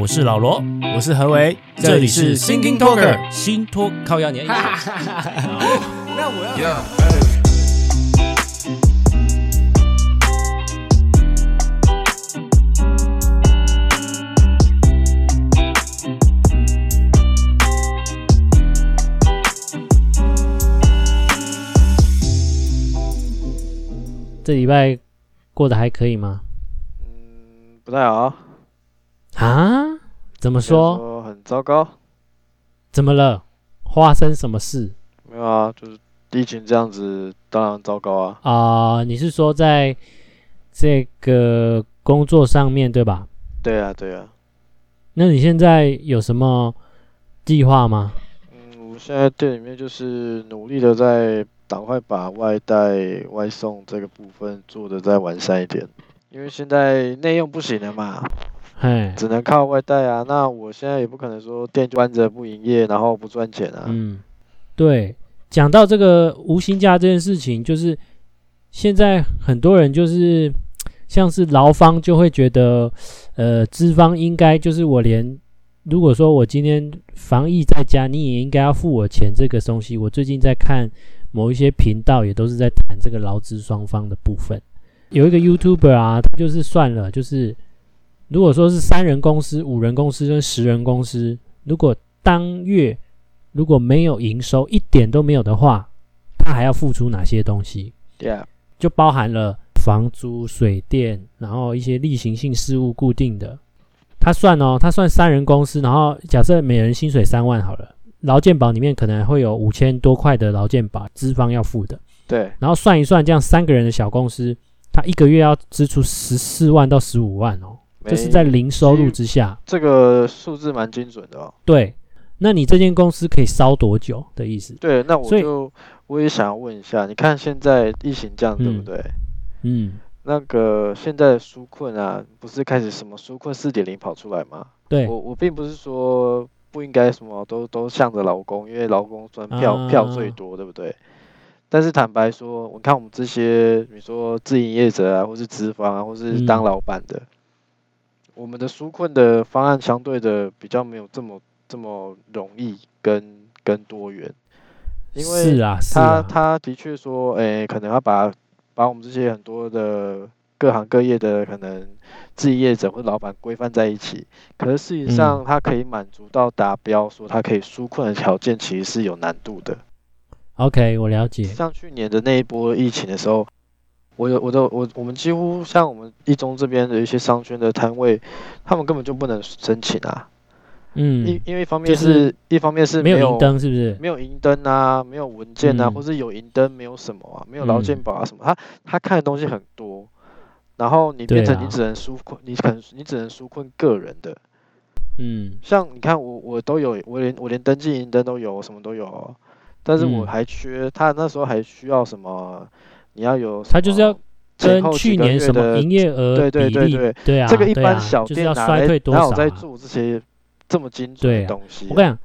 我是老罗，我是何为，这里是 Thinking Talker 新托靠压年。那我要。这礼拜过得还可以吗？嗯，不太好。啊？怎么说？说很糟糕。怎么了？发生什么事？没有啊，就是疫情这样子，当然糟糕啊。啊、呃，你是说在这个工作上面对吧？对啊，对啊。那你现在有什么计划吗？嗯，我现在店里面就是努力的在赶快把外带外送这个部分做的再完善一点，因为现在内用不行了嘛。嘿，只能靠外带啊！那我现在也不可能说店关着不营业，然后不赚钱啊。嗯，对，讲到这个无薪假这件事情，就是现在很多人就是像是劳方就会觉得，呃，资方应该就是我连如果说我今天防疫在家，你也应该要付我钱这个东西。我最近在看某一些频道，也都是在谈这个劳资双方的部分。有一个 YouTuber 啊，他就是算了，就是。如果说是三人公司、五人公司跟十人公司，如果当月如果没有营收，一点都没有的话，他还要付出哪些东西？对啊，就包含了房租、水电，然后一些例行性事务固定的。他算哦，他算三人公司，然后假设每人薪水三万好了，劳健保里面可能会有五千多块的劳健保，资方要付的。对，然后算一算，这样三个人的小公司，他一个月要支出十四万到十五万哦。就是在零收入之下，这个数字蛮精准的哦。对，那你这间公司可以烧多久的意思？对，那我就我也想要问一下，你看现在疫情这样，对不对？嗯。嗯，那个现在纾困啊，不是开始什么纾困四点零跑出来吗？对，我我并不是说不应该什么都都向着劳工，因为劳工赚票、啊、票最多，对不对？但是坦白说，我看我们这些，比如说自营业者啊，或是资方啊，或是当老板的。嗯我们的纾困的方案相对的比较没有这么这么容易跟跟多元，因为他他他的确说，诶，可能要把把我们这些很多的各行各业的可能置业者或老板规范在一起，可是事实上他可以满足到达标，说他可以纾困的条件其实是有难度的。OK，我了解。像去年的那一波疫情的时候。我有我的我我们几乎像我们一中这边的一些商圈的摊位，他们根本就不能申请啊。嗯，因因为一方面是、就是、一方面是没有没有银灯，是不是？没有银灯啊，没有文件啊，嗯、或是有银灯没有什么啊，没有劳健保啊什么，他他看的东西很多，然后你变成你只能纾困，啊、你可能你只能纾困个人的。嗯，像你看我我都有，我连我连登记银灯都有，什么都有，但是我还缺，嗯、他那时候还需要什么？你要有，他就是要跟去年什么营业额对对对对对啊，这个一般小店哪来哪有在做这些这么精准的东西？我跟你讲，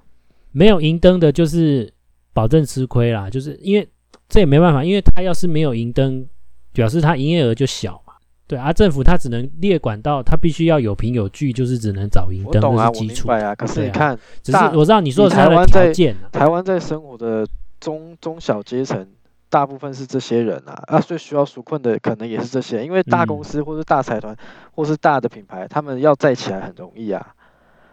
没有银灯的，就是保证吃亏啦。就是因为这也没办法，因为他要是没有银灯，表示他营业额就小嘛。对啊，政府他只能列管道，他必须要有凭有据，就是只能找银灯，是基础我啊。可是你看，只是我知道你说的是他的条件。台湾在生活的中中小阶层。大部分是这些人啊，啊，最需要纾困的可能也是这些，因为大公司或是大财团、嗯、或是大的品牌，他们要再起来很容易啊，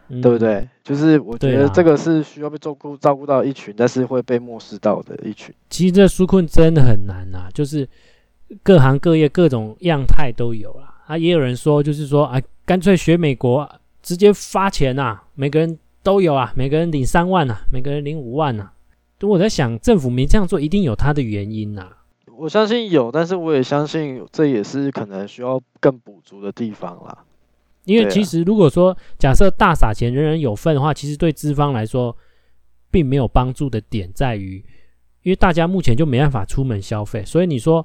嗯、对不对？就是我觉得这个是需要被照顾照顾到一群，但是会被漠视到的一群。其实这纾困真的很难啊，就是各行各业各种样态都有啦。啊，也有人说，就是说啊，干脆学美国，直接发钱啊，每个人都有啊，每个人领三万啊，每个人领五万啊。我在想，政府没这样做，一定有它的原因呐、啊。我相信有，但是我也相信这也是可能需要更补足的地方啦。因为其实如果说假设大撒钱，人人有份的话，其实对资方来说并没有帮助的点在于，因为大家目前就没办法出门消费，所以你说，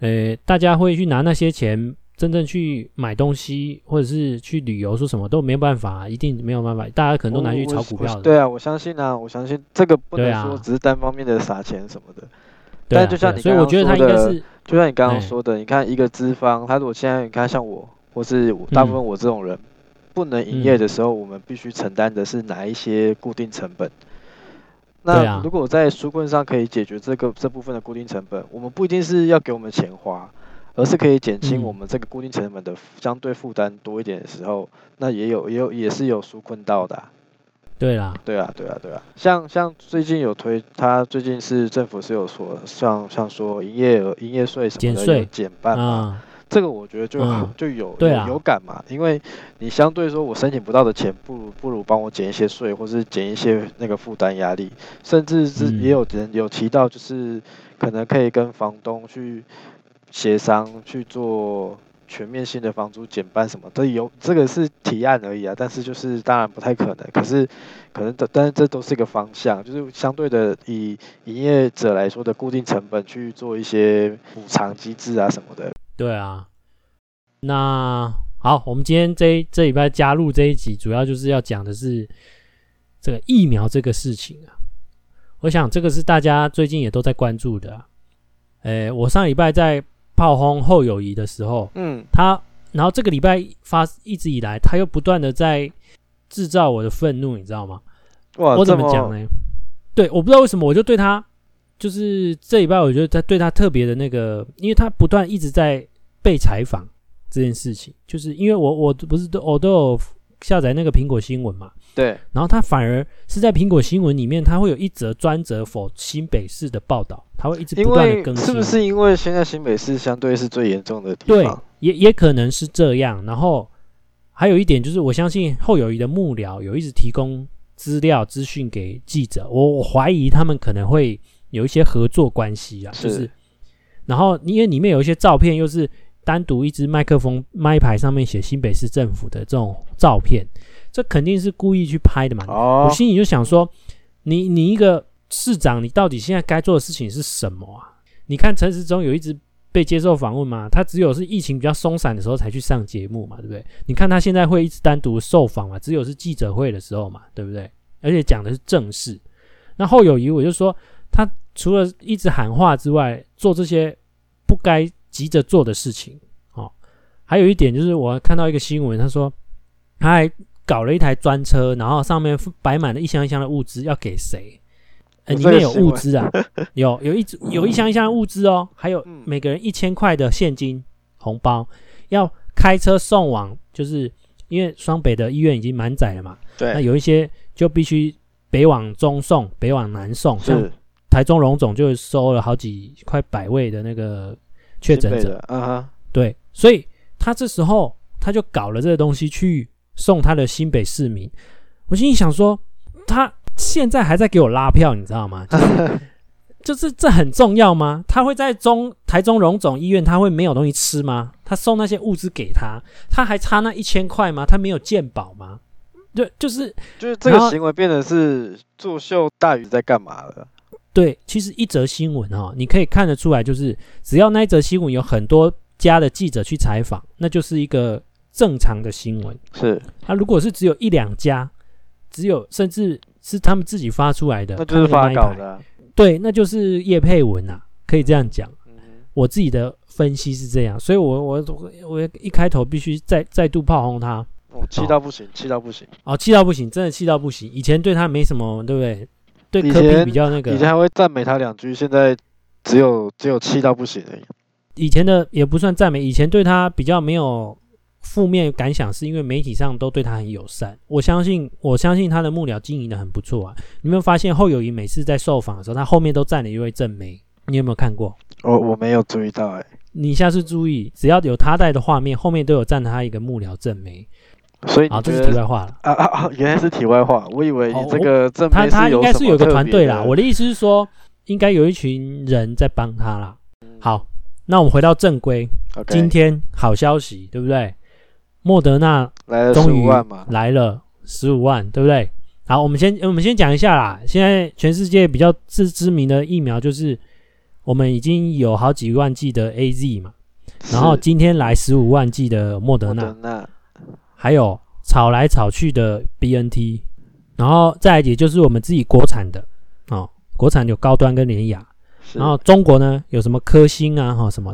呃，大家会去拿那些钱。真正去买东西或者是去旅游，说什么都没有办法，一定没有办法。大家可能都拿去炒股票的。对啊，我相信啊，我相信这个不能说只是单方面的撒钱什么的。对啊，但就像你刚刚说的，所以我觉得他应该是，就像你刚刚说的，你看一个资方，他如果现在你看像我，或是大部分我这种人，不能营业的时候，我们必须承担的是哪一些固定成本？那如果在纾困上可以解决这个这部分的固定成本，我们不一定是要给我们钱花，而是可以减轻我们这个固定成本的相对负担多一点的时候，那也有也有也是有纾困到的啊。对啦，对啊，对啊，对啊，像像最近有推，他最近是政府是有说，像像说营业额、营业税什么的有减半嘛，这个我觉得就就有有有感嘛，因为你相对说我申请不到的钱，不如不如帮我减一些税，或是减一些那个负担压力，甚至是也有人有提到，就是可能可以跟房东去协商去做。全面性的房租减半什么都有，这个是提案而已啊，但是就是当然不太可能，可是可能的，但是这都是一个方向，就是相对的以营业者来说的固定成本去做一些补偿机制啊什么的。对啊，那好，我们今天这这礼拜加入这一集，主要就是要讲的是这个疫苗这个事情啊。我想这个是大家最近也都在关注的啊。诶，我上礼拜在。炮轰后友谊的时候，嗯，他然后这个礼拜发一直以来，他又不断的在制造我的愤怒，你知道吗？哇，我怎么讲呢？对，我不知道为什么，我就对他就是这礼拜，我觉得他对他特别的那个，因为他不断一直在被采访这件事情，就是因为我我不是都我都有下载那个苹果新闻嘛。对，然后他反而是在苹果新闻里面，他会有一则专责 for 新北市的报道，他会一直不断的更新。是不是因为现在新北市相对是最严重的地方？对，也也可能是这样。然后还有一点就是，我相信后友谊的幕僚有一直提供资料资讯给记者，我我怀疑他们可能会有一些合作关系啊，是就是，然后因为里面有一些照片，又是单独一支麦克风麦牌上面写新北市政府的这种照片。这肯定是故意去拍的嘛！Oh. 我心里就想说，你你一个市长，你到底现在该做的事情是什么啊？你看陈时中有一直被接受访问嘛？他只有是疫情比较松散的时候才去上节目嘛，对不对？你看他现在会一直单独受访嘛？只有是记者会的时候嘛，对不对？而且讲的是正事。那后友宜，我就说他除了一直喊话之外，做这些不该急着做的事情。哦，还有一点就是我看到一个新闻，他说他还。搞了一台专车，然后上面摆满了一箱一箱的物资，要给谁？呃，里面有物资啊，有有一有一箱一箱的物资哦，还有每个人一千块的现金红包，要开车送往，就是因为双北的医院已经满载了嘛。对，那有一些就必须北往中送，北往南送。像台中荣总就收了好几快百位的那个确诊者啊。对，所以他这时候他就搞了这个东西去。送他的新北市民，我心里想说，他现在还在给我拉票，你知道吗？就是，就是这很重要吗？他会在中台中荣总医院，他会没有东西吃吗？他送那些物资给他，他还差那一千块吗？他没有鉴保吗？对，就是就是这个行为变得是作秀大于在干嘛了？对，其实一则新闻哦，你可以看得出来，就是只要那一则新闻有很多家的记者去采访，那就是一个。正常的新闻是，啊如果是只有一两家，只有甚至是他们自己发出来的，那就是发稿的、啊，对，那就是叶佩文啊，可以这样讲。嗯、我自己的分析是这样，所以我我我一开头必须再再度炮轰他，哦，气到不行，气到不行，哦，气到不行，真的气到不行。以前对他没什么，对不对？对科比比较那个，以前还会赞美他两句，现在只有只有气到不行而已。以前的也不算赞美，以前对他比较没有。负面感想是因为媒体上都对他很友善，我相信，我相信他的幕僚经营的很不错啊。你有没有发现后友谊每次在受访的时候，他后面都站了一位正媒？你有没有看过？我我没有注意到哎、欸。你下次注意，只要有他带的画面，后面都有站他一个幕僚正媒。所以啊，这是题外话了啊啊啊！原来是题外话，我以为你这个正他他应该是有个团队啦。我的意思是说，应该有一群人在帮他啦。好，那我们回到正规。今天好消息，对不对？莫德纳终于来了十五万，对不对？好，我们先我们先讲一下啦。现在全世界比较知知名的疫苗就是我们已经有好几万剂的 AZ 嘛，然后今天来十五万剂的莫德纳，还有炒来炒去的 BNT，然后再来也就是我们自己国产的哦，国产有高端跟联雅，然后中国呢有什么科兴啊哈什么。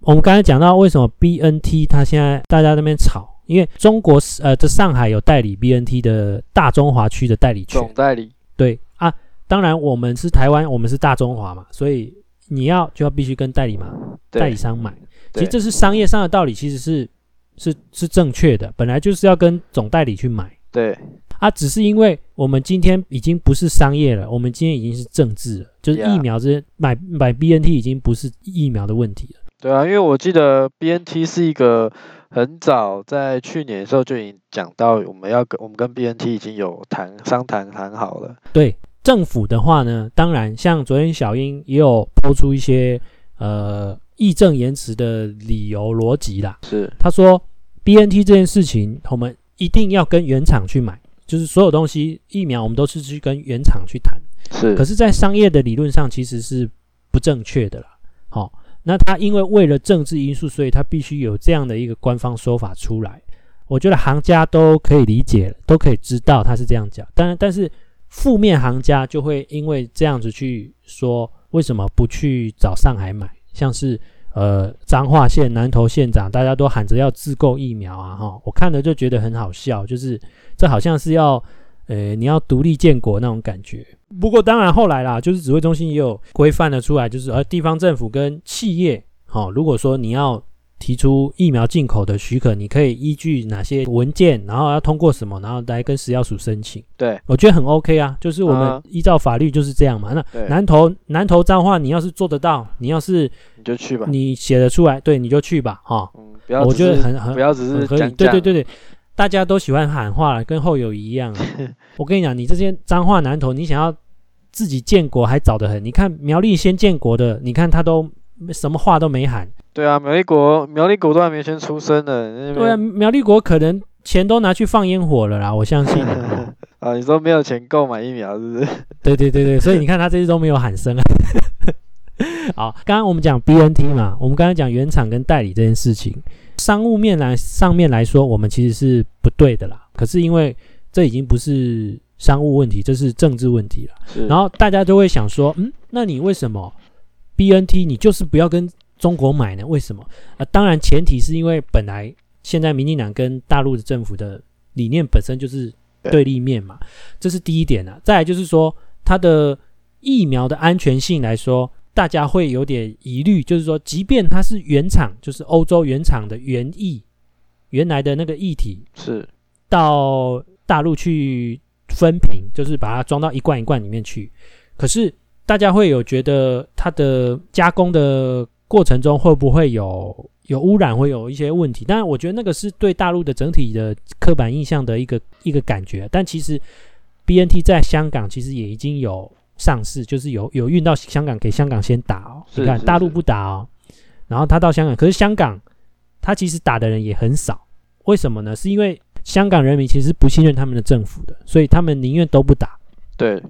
我们刚才讲到为什么 BNT 它现在大家那边炒，因为中国呃在上海有代理 BNT 的大中华区的代理权，总代理。对啊，当然我们是台湾，我们是大中华嘛，所以你要就要必须跟代理嘛，代理商买。其实这是商业上的道理，其实是是是正确的，本来就是要跟总代理去买。对。啊，只是因为我们今天已经不是商业了，我们今天已经是政治了，就是疫苗这些买买 BNT 已经不是疫苗的问题了。对啊，因为我记得 BNT 是一个很早在去年的时候就已经讲到，我们要跟我们跟 BNT 已经有谈商谈谈好了。对政府的话呢，当然像昨天小英也有抛出一些呃义正言辞的理由逻辑啦，是他说 BNT 这件事情，我们一定要跟原厂去买。就是所有东西疫苗，我们都是去跟原厂去谈，是。可是，在商业的理论上，其实是不正确的啦。好、哦，那他因为为了政治因素，所以他必须有这样的一个官方说法出来。我觉得行家都可以理解，都可以知道他是这样讲。当然，但是负面行家就会因为这样子去说，为什么不去找上海买？像是。呃，彰化县南投县长，大家都喊着要自购疫苗啊，哈，我看了就觉得很好笑，就是这好像是要，呃，你要独立建国那种感觉。不过当然后来啦，就是指挥中心也有规范了出来，就是呃，地方政府跟企业，哈，如果说你要。提出疫苗进口的许可，你可以依据哪些文件，然后要通过什么，然后来跟食药署申请。对，我觉得很 OK 啊，就是我们依照法律就是这样嘛。啊、那南投南投彰化，你要是做得到，你要是你就去吧，你写得出来，对，你就去吧，哈。嗯，不要，我觉得很很不要只是可以。对对对对，大家都喜欢喊话，跟后友一样。我跟你讲，你这些彰化南投，你想要自己建国还早得很。你看苗栗先建国的，你看他都什么话都没喊。对啊，苗栗国苗栗国都还没先出生呢。对啊，苗栗国可能钱都拿去放烟火了啦，我相信。啊，你说没有钱购买疫苗是不是？对对对对，所以你看他这次都没有喊声啊。好，刚刚我们讲 BNT 嘛，我们刚刚讲原厂跟代理这件事情，商务面来上面来说，我们其实是不对的啦。可是因为这已经不是商务问题，这是政治问题了。然后大家都会想说，嗯，那你为什么 BNT 你就是不要跟中国买呢？为什么？啊、呃，当然前提是因为本来现在民进党跟大陆的政府的理念本身就是对立面嘛，这是第一点啊。再来就是说，它的疫苗的安全性来说，大家会有点疑虑，就是说，即便它是原厂，就是欧洲原厂的原液，原来的那个液体是到大陆去分瓶，就是把它装到一罐一罐里面去，可是大家会有觉得它的加工的。过程中会不会有有污染，会有一些问题？当然，我觉得那个是对大陆的整体的刻板印象的一个一个感觉。但其实 BNT 在香港其实也已经有上市，就是有有运到香港给香港先打哦。你看大陆不打哦，然后他到香港，可是香港他其实打的人也很少。为什么呢？是因为香港人民其实不信任他们的政府的，所以他们宁愿都不打。对。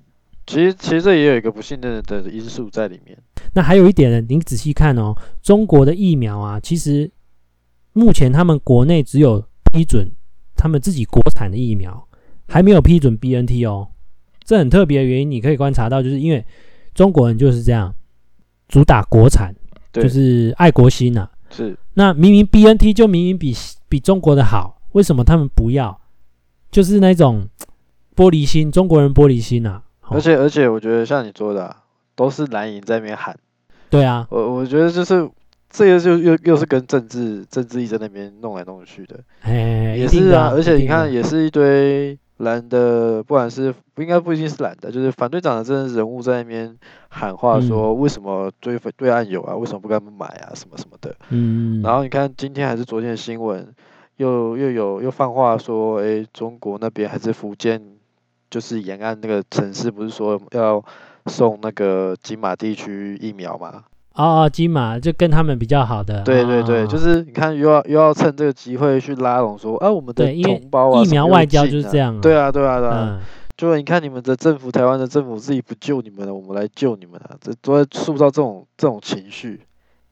其实，其实这也有一个不信任的因素在里面。那还有一点呢，您仔细看哦，中国的疫苗啊，其实目前他们国内只有批准他们自己国产的疫苗，还没有批准 BNT 哦。这很特别的原因，你可以观察到，就是因为中国人就是这样主打国产，就是爱国心呐、啊。是。那明明 BNT 就明明比比中国的好，为什么他们不要？就是那种玻璃心，中国人玻璃心呐、啊。而且而且，我觉得像你说的、啊，都是蓝营在那边喊。对啊，我我觉得就是这个就又又是跟政治政治意在那边弄来弄去的。哎，也是啊。而且你看，也是一堆蓝的，不管是不应该不一定是蓝的，就是反对党的政治人物在那边喊话说，为什么对对岸有啊？为什么不跟他们买啊？什么什么的。嗯。然后你看今天还是昨天的新闻，又又有又放话说，哎，中国那边还是福建。就是沿岸那个城市，不是说要送那个金马地区疫苗吗？哦哦，金马就跟他们比较好的。对对对，哦、就是你看又要又要趁这个机会去拉拢说，啊，我们的同胞啊，疫苗外交就是这样。对啊对啊对啊，嗯、就你看你们的政府，台湾的政府自己不救你们了，我们来救你们啊，这都在塑造这种这种情绪。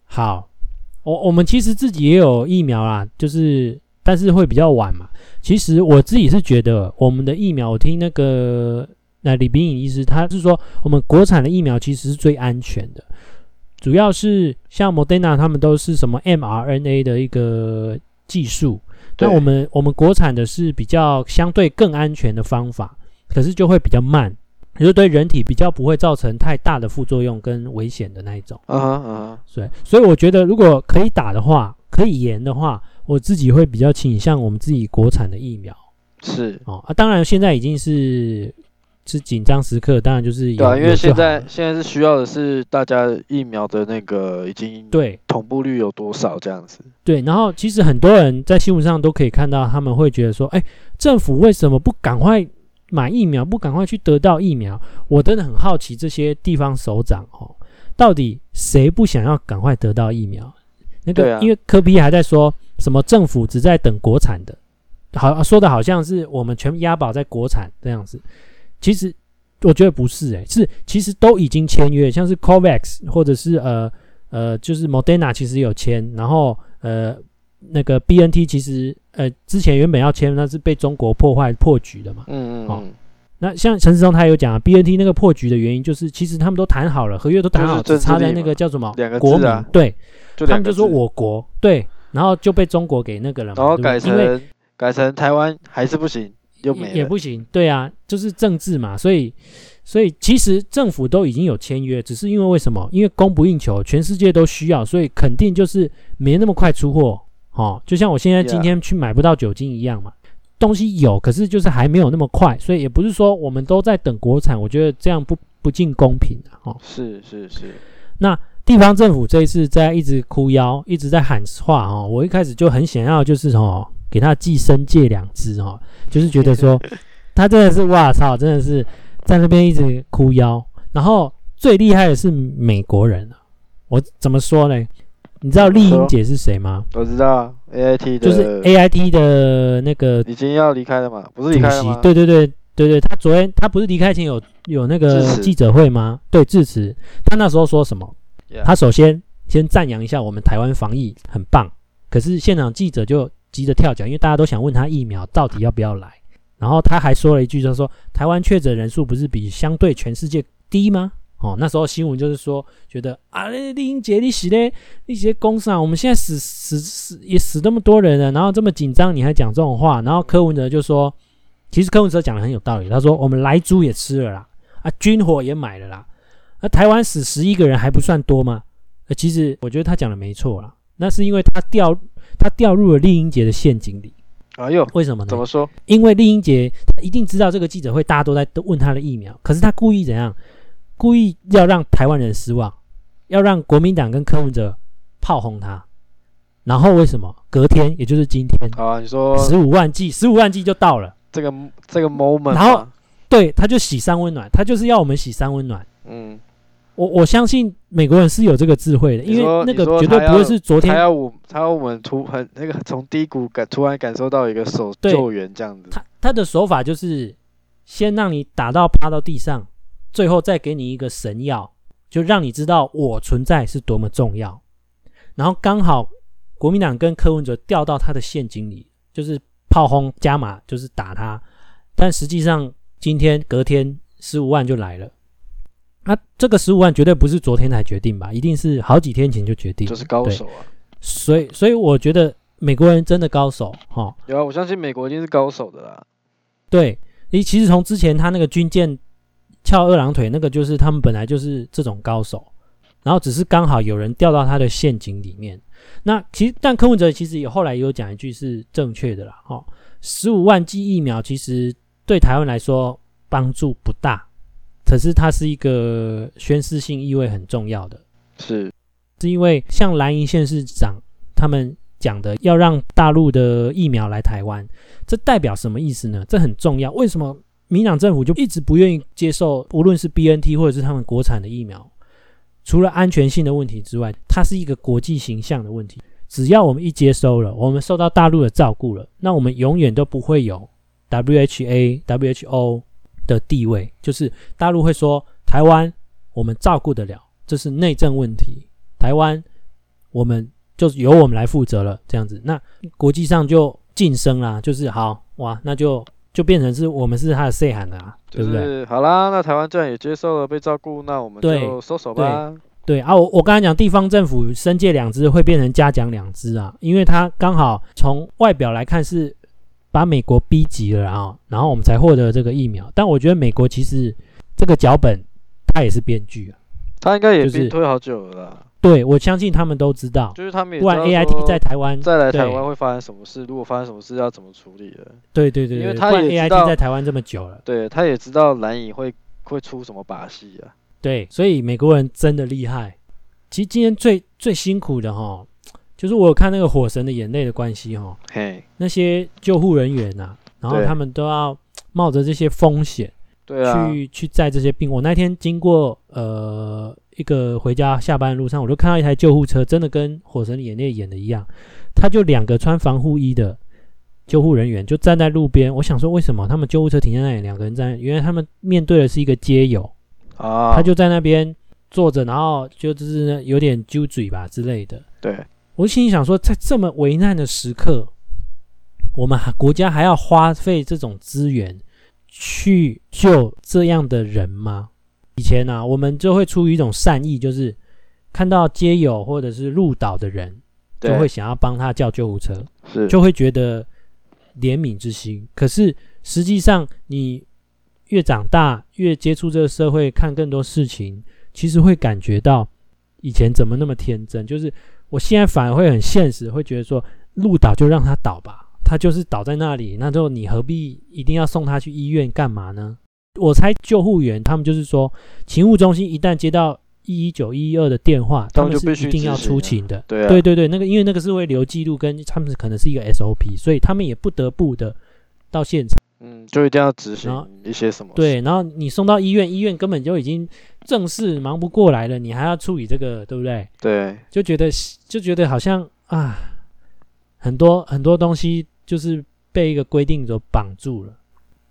好，我我们其实自己也有疫苗啦，就是。但是会比较晚嘛？其实我自己是觉得，我们的疫苗，我听那个那李斌颖医师，他是说，我们国产的疫苗其实是最安全的。主要是像莫德纳他们都是什么 mRNA 的一个技术，那我们我们国产的是比较相对更安全的方法，可是就会比较慢，也就对人体比较不会造成太大的副作用跟危险的那一种。啊哈啊哈，对，所以我觉得如果可以打的话，可以延的话，我自己会比较倾向我们自己国产的疫苗。是哦啊，当然现在已经是是紧张时刻，当然就是对啊，因为现在现在是需要的是大家疫苗的那个已经对同步率有多少这样子。对，然后其实很多人在新闻上都可以看到，他们会觉得说，哎，政府为什么不赶快买疫苗，不赶快去得到疫苗？我真的很好奇，这些地方首长哦，到底谁不想要赶快得到疫苗？那个，啊、因为科比还在说什么政府只在等国产的。好说的好像是我们全部押宝在国产这样子，其实我觉得不是诶、欸，是其实都已经签约，像是 COVAX 或者是呃呃就是 Moderna 其实有签，然后呃那个 BNT 其实呃之前原本要签，那是被中国破坏破局的嘛。嗯嗯。好、哦，那像陈时中他有讲啊，BNT 那个破局的原因就是其实他们都谈好了，合约都谈好了，只差在那个叫什么两个国民对，他们就说我国对，然后就被中国给那个了嘛，然后改成。改成台湾还是不行，又没也，不行，对啊，就是政治嘛，所以所以其实政府都已经有签约，只是因为为什么？因为供不应求，全世界都需要，所以肯定就是没那么快出货，哦，就像我现在今天去买不到酒精一样嘛.东西有，可是就是还没有那么快，所以也不是说我们都在等国产，我觉得这样不不尽公平的，哦，是是是，那地方政府这一次在一直哭腰，一直在喊话，哦，我一开始就很想要就是哦。给他寄生借两只哦，就是觉得说 他真的是哇操，真的是在那边一直哭腰。然后最厉害的是美国人，我怎么说呢？你知道丽英姐是谁吗？我知道，AIT 的，就是 AIT 的那个已经要离开了嘛？不是离开了吗？对对对对对，他昨天他不是离开前有有那个记者会吗？对，致辞。他那时候说什么？他首先先赞扬一下我们台湾防疫很棒，可是现场记者就。急着跳脚，因为大家都想问他疫苗到底要不要来。然后他还说了一句，就是说台湾确诊人数不是比相对全世界低吗？哦，那时候新闻就是说，觉得啊，丽英姐你死嘞，那些公司啊，我们现在死死死也死那么多人了，然后这么紧张，你还讲这种话？然后柯文哲就说，其实柯文哲讲的很有道理，他说我们莱猪也吃了啦，啊，军火也买了啦，那台湾死十一个人还不算多吗？呃，其实我觉得他讲的没错啦，那是因为他掉。他掉入了丽英杰的陷阱里。哎呦，为什么呢？怎么说？因为丽英杰他一定知道这个记者会大家都在都问他的疫苗，可是他故意怎样？故意要让台湾人失望，要让国民党跟柯文哲炮轰他。然后为什么？隔天，也就是今天，啊，你说十五万剂，十五万剂就到了这个这个 moment，然后对，他就洗三温暖，他就是要我们洗三温暖。嗯。我我相信美国人是有这个智慧的，因为那个绝对不会是昨天他要我他要我们突很那个从低谷感突然感受到一个手救援这样子。他他的手法就是先让你打到趴到地上，最后再给你一个神药，就让你知道我存在是多么重要。然后刚好国民党跟柯文哲掉到他的陷阱里，就是炮轰加码，就是打他。但实际上今天隔天十五万就来了。那、啊、这个十五万绝对不是昨天才决定吧？一定是好几天前就决定。就是高手啊！所以，所以我觉得美国人真的高手哈。有啊，我相信美国一定是高手的啦。对，你其实从之前他那个军舰翘二郎腿，那个就是他们本来就是这种高手，然后只是刚好有人掉到他的陷阱里面。那其实，但柯文哲其实也后来也有讲一句是正确的啦。哈，十五万剂疫苗其实对台湾来说帮助不大。可是它是一个宣示性意味很重要的，是，是因为像蓝营县市长他们讲的，要让大陆的疫苗来台湾，这代表什么意思呢？这很重要。为什么民党政府就一直不愿意接受，无论是 BNT 或者是他们国产的疫苗？除了安全性的问题之外，它是一个国际形象的问题。只要我们一接收了，我们受到大陆的照顾了，那我们永远都不会有 WHA、WHO。的地位，就是大陆会说台湾我们照顾得了，这是内政问题。台湾我们就由我们来负责了，这样子，那国际上就晋升啦，就是好哇，那就就变成是我们是他的 say 喊了啊，就是、对不对？好啦，那台湾这样也接受了被照顾，那我们就收手吧。对啊，我我刚才讲地方政府申诫两支会变成嘉奖两支啊，因为它刚好从外表来看是把美国逼急了啊，然后我们才获得这个疫苗。但我觉得美国其实这个脚本他也是编剧啊，他应该也是推好久了啦。对，我相信他们都知道，就是他们也不然 A I T 在台湾再来台湾会发生什么事？如果发生什么事要怎么处理的？对对对，因为他也 A I T 在台湾这么久了，对，他也知道蓝营会会出什么把戏啊。对，所以美国人真的厉害。其实今天最最辛苦的哈，就是我有看那个《火神的眼泪》的关系哈，嘿，那些救护人员呐、啊，然后他们都要冒着这些风险，对啊，去去载这些病。我那天经过呃一个回家下班的路上，我就看到一台救护车，真的跟《火神的眼泪》演的一样，他就两个穿防护衣的救护人员就站在路边。我想说，为什么他们救护车停在那里，两个人站？原来他们面对的是一个街友啊，他就在那边。坐着，然后就是有点揪嘴吧之类的。对，我心里想说，在这么危难的时刻，我们还国家还要花费这种资源去救这样的人吗？以前呢、啊，我们就会出于一种善意，就是看到街友或者是路倒的人，就会想要帮他叫救护车，是就会觉得怜悯之心。可是实际上，你越长大，越接触这个社会，看更多事情。其实会感觉到以前怎么那么天真，就是我现在反而会很现实，会觉得说路倒就让他倒吧，他就是倒在那里，那就你何必一定要送他去医院干嘛呢？我猜救护员他们就是说，勤务中心一旦接到一一九一一二的电话，他们是一定要出勤的。对啊，对对对，那个因为那个是会留记录，跟他们可能是一个 SOP，所以他们也不得不的到现场。嗯，就一定要执行一些什么？对，然后你送到医院，医院根本就已经正事忙不过来了，你还要处理这个，对不对？对，就觉得就觉得好像啊，很多很多东西就是被一个规定所绑住了。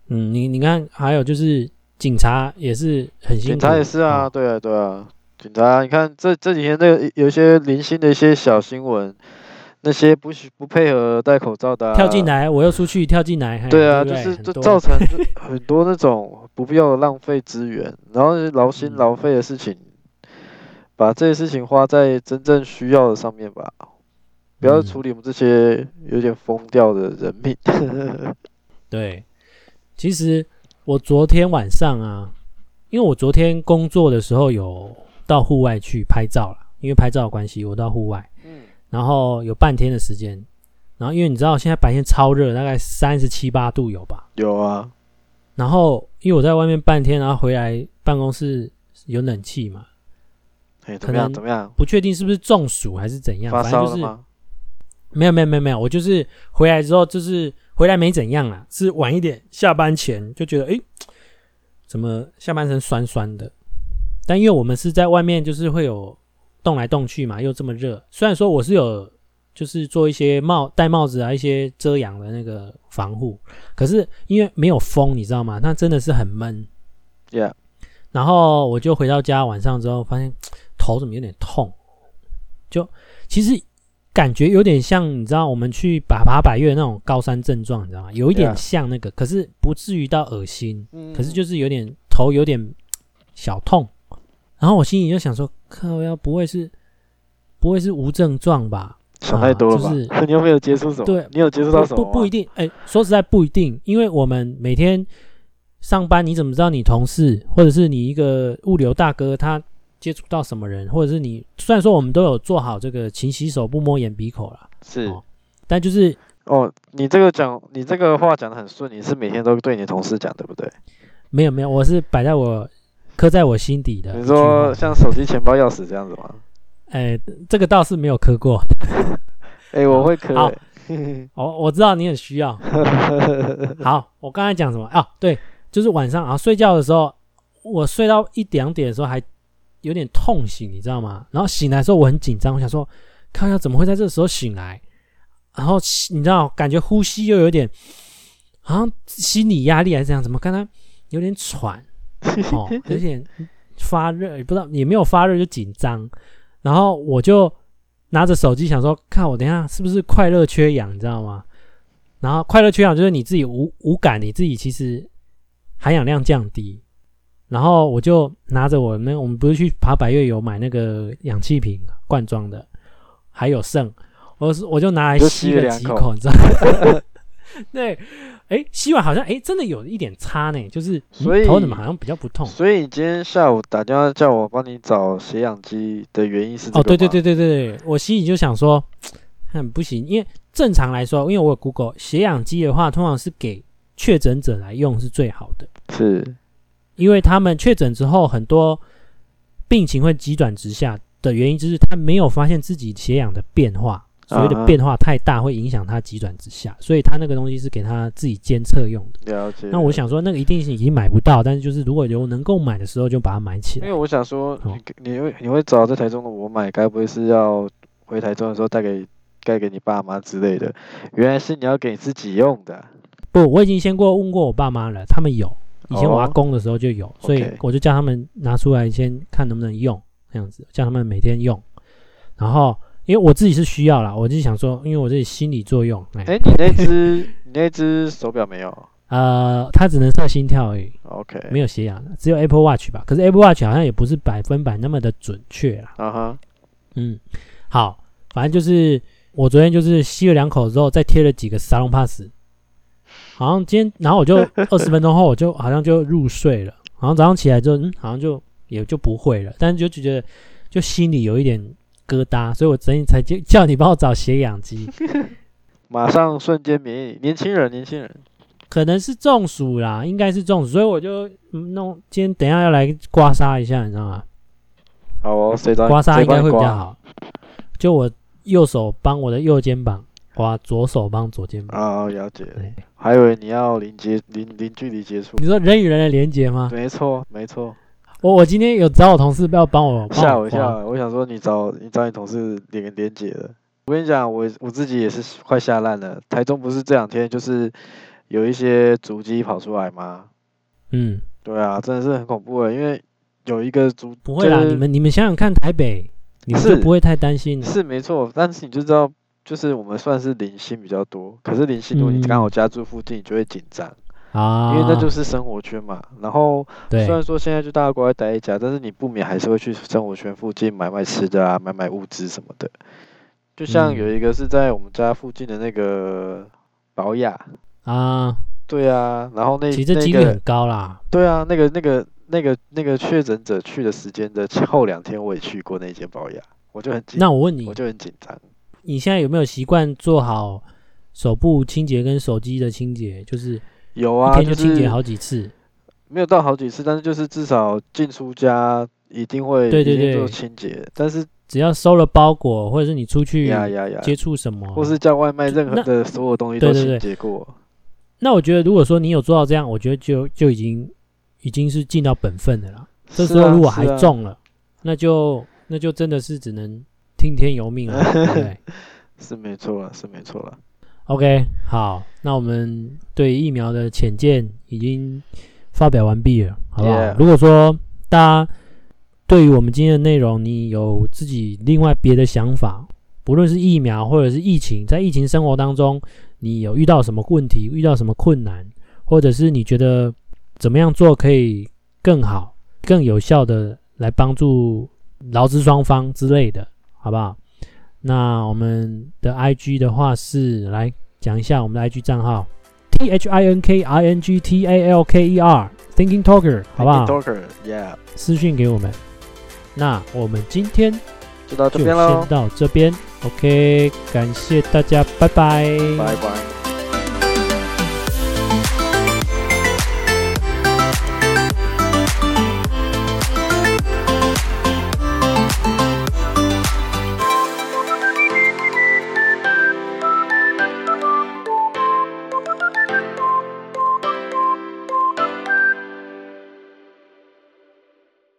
嗯，你你看，还有就是警察也是很辛苦，警察也是啊，对啊，对啊，警察，你看这这几天那个有一些零星的一些小新闻。那些不许不配合戴口罩的、啊，跳进来，我又出去，跳进来，对啊，对对就是就造成 很多那种不必要的浪费资源，然后劳心劳肺的事情，嗯、把这些事情花在真正需要的上面吧，不要处理我们这些有点疯掉的人民。嗯、对，其实我昨天晚上啊，因为我昨天工作的时候有到户外去拍照了，因为拍照的关系，我到户外。然后有半天的时间，然后因为你知道现在白天超热，大概三十七八度有吧？有啊。然后因为我在外面半天，然后回来办公室有冷气嘛，哎，怎么样？怎么样？不确定是不是中暑还是怎样？发烧了吗？反正就是没有没有没有没有，我就是回来之后就是回来没怎样啦，是晚一点下班前就觉得哎，怎么下半身酸酸的？但因为我们是在外面，就是会有。动来动去嘛，又这么热。虽然说我是有，就是做一些帽戴帽子啊，一些遮阳的那个防护，可是因为没有风，你知道吗？那真的是很闷。Yeah。然后我就回到家，晚上之后发现 头怎么有点痛，就其实感觉有点像，你知道我们去爬爬百岳那种高山症状，你知道吗？有一点像那个.可是不至于到恶心，可是就是有点头有点 小痛。然后我心里就想说，靠，要不会是不会是无症状吧？想太多了吧？就是 你有没有接触什么？对，你有接触到什么？不不，不一定。哎，说实在不一定，因为我们每天上班，你怎么知道你同事或者是你一个物流大哥他接触到什么人？或者是你虽然说我们都有做好这个勤洗手、不摸眼鼻口了，是、哦，但就是哦，你这个讲你这个话讲的很顺，你是每天都对你同事讲，对不对？没有没有，我是摆在我。刻在我心底的。你说像手机、钱包、钥匙这样子吗？哎，这个倒是没有刻过。哎，我会刻。哦，我知道你很需要。好，我刚才讲什么啊？对，就是晚上啊睡觉的时候，我睡到一两点的时候还有点痛醒，你知道吗？然后醒来的时候我很紧张，我想说，看一下怎么会在这个时候醒来？然后你知道，感觉呼吸又有点，好像心理压力还是这样，怎么刚才有点喘？哦，有点发热，也不知道也没有发热就紧张，然后我就拿着手机想说，看我等一下是不是快乐缺氧，你知道吗？然后快乐缺氧就是你自己无无感，你自己其实含氧量降低，然后我就拿着我那，我们不是去爬百岳有买那个氧气瓶罐装的，还有剩，我是我就拿来吸了几口，你知道吗？对，哎，洗碗好像哎，真的有一点差呢，就是所以头怎么好像比较不痛。所以你今天下午打电话叫我帮你找血氧机的原因是？哦，对对对对对，我心里就想说，很不行，因为正常来说，因为我有 Google 血氧机的话，通常是给确诊者来用是最好的，是。因为他们确诊之后，很多病情会急转直下的原因，就是他没有发现自己血氧的变化，所谓的变化太大，会影响它急转直下，所以它那个东西是给它自己监测用的。了解。那我想说，那个一定是已经买不到，但是就是如果有能够买的时候，就把它买起来。因为我想说，你你会你会找在台中的我买，该不会是要回台中的时候带给带给你爸妈之类的？原来是你要给你自己用的。不，我已经先过问过我爸妈了，他们有。以前我阿公的时候就有，所以我就叫他们拿出来先看能不能用，这样子叫他们每天用。然后因为我自己是需要啦，我就想说，因为我自己心理作用。哎、欸，你那只 你那只手表没有？呃，它只能测心跳而已。OK，没有血氧的，只有 Apple Watch 吧？可是 Apple Watch 好像也不是百分百那么的准确啦。啊哈，嗯，好，反正就是我昨天就是吸了两口之后，再贴了几个沙龙 pass。好像今天，然后我就 二十分钟后，我就好像就入睡了。好像早上起来之后，嗯，好像就也就不会了。但是就觉得，就心里有一点疙瘩，所以我昨天才叫叫你帮我找血氧机。马上瞬间免疫，年轻人，年轻人，可能是中暑啦，应该是中暑，所以我就弄。今天等一下要来刮痧一下，你知道吗？好哦，谁刮痧应该会比较好。就我右手帮我的右肩膀。刮，左手帮左肩膀哦，了解。还以为你要零接零零距离接触。你说人与人的连接吗？没错，没错。我我今天有找我同事，不要帮我吓我一下。我想说你找你找你同事连连接了。我跟你讲，我我自己也是快吓烂了。台中不是这两天就是有一些足迹跑出来吗？嗯，对啊，真的是很恐怖的，因为有一个足不会啦，就是、你们你们想想看，台北你是不会太担心是，是没错，但是你就知道。就是我们算是零星比较多，可是零星如果你刚好家住附近，你就会紧张啊，因为那就是生活圈嘛。然后虽然说现在就大家乖乖待在家，但是你不免还是会去生活圈附近买买吃的啊，买买物资什么的。就像有一个是在我们家附近的那个保雅啊，对啊，然后那其实几率很高啦。对啊，那个那个那个那个确诊者去的时间的后两天，我也去过那间保雅，我就很紧。那我问你，我就很紧张。你现在有没有习惯做好手部清洁跟手机的清洁？就是有啊，一天就清洁好几次，没有到好几次，但是就是至少进出家一定会对对对做清洁。但是只要收了包裹，或者是你出去接触什么，或是叫外卖，任何的所有东西都清洁过。那我觉得，如果说你有做到这样，我觉得就就已经已经是尽到本分的了。这时候如果还中了，那就那就真的是只能。听天由命了，对，对，是没错了，是没错了。OK，好，那我们对疫苗的浅见已经发表完毕了，好不好？Yeah. 如果说大家对于我们今天的内容，你有自己另外别的想法，不论是疫苗或者是疫情，在疫情生活当中，你有遇到什么问题，遇到什么困难，或者是你觉得怎么样做可以更好、更有效的来帮助劳资双方之类的。好不好？那我们的 IG 的话是来讲一下我们的 IG 账号 T H I N K I N G T A L K E R Thinking Talker，好不好？Thinking Talker，Yeah，私讯给我们。那我们今天就到这边喽，先到这边。OK，感谢大家，拜拜，拜拜。